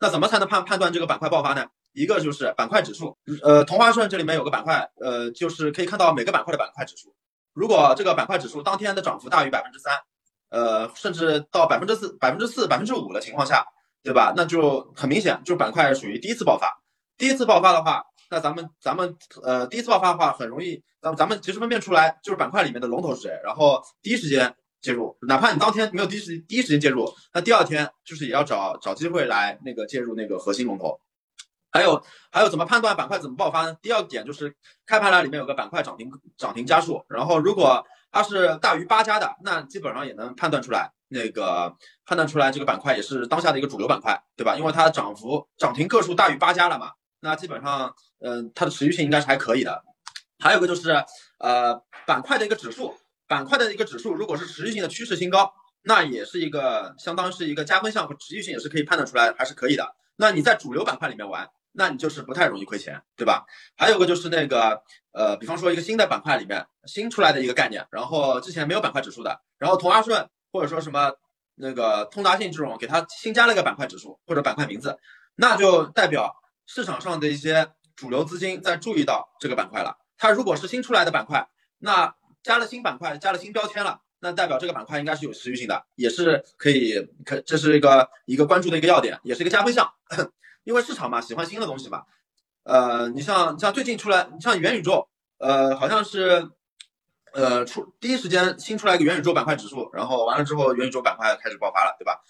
那怎么才能判判断这个板块爆发呢？一个就是板块指数，呃，同花顺这里面有个板块，呃，就是可以看到每个板块的板块指数。如果这个板块指数当天的涨幅大于百分之三，呃，甚至到百分之四、百分之四、百分之五的情况下，对吧？那就很明显，就板块属于第一次爆发。第一次爆发的话，那咱们咱们呃，第一次爆发的话，很容易，咱咱们及时分辨出来，就是板块里面的龙头是谁，然后第一时间介入。哪怕你当天没有第一时第一时间介入，那第二天就是也要找找机会来那个介入那个核心龙头。还有还有怎么判断板块怎么爆发呢？第二点就是开盘了里面有个板块涨停涨停加数，然后如果它是大于八家的，那基本上也能判断出来，那个判断出来这个板块也是当下的一个主流板块，对吧？因为它涨幅涨停个数大于八家了嘛，那基本上嗯它的持续性应该是还可以的。还有个就是呃板块的一个指数，板块的一个指数如果是持续性的趋势新高，那也是一个相当是一个加分项和持续性也是可以判断出来还是可以的。那你在主流板块里面玩。那你就是不太容易亏钱，对吧？还有个就是那个，呃，比方说一个新的板块里面新出来的一个概念，然后之前没有板块指数的，然后同花顺或者说什么那个通达信这种，给它新加了一个板块指数或者板块名字，那就代表市场上的一些主流资金在注意到这个板块了。它如果是新出来的板块，那加了新板块，加了新标签了，那代表这个板块应该是有持续性的，也是可以可这是一个一个关注的一个要点，也是一个加分项。因为市场嘛，喜欢新的东西嘛，呃，你像像最近出来，你像元宇宙，呃，好像是，呃，出第一时间新出来一个元宇宙板块指数，然后完了之后元宇宙板块开始爆发了，对吧？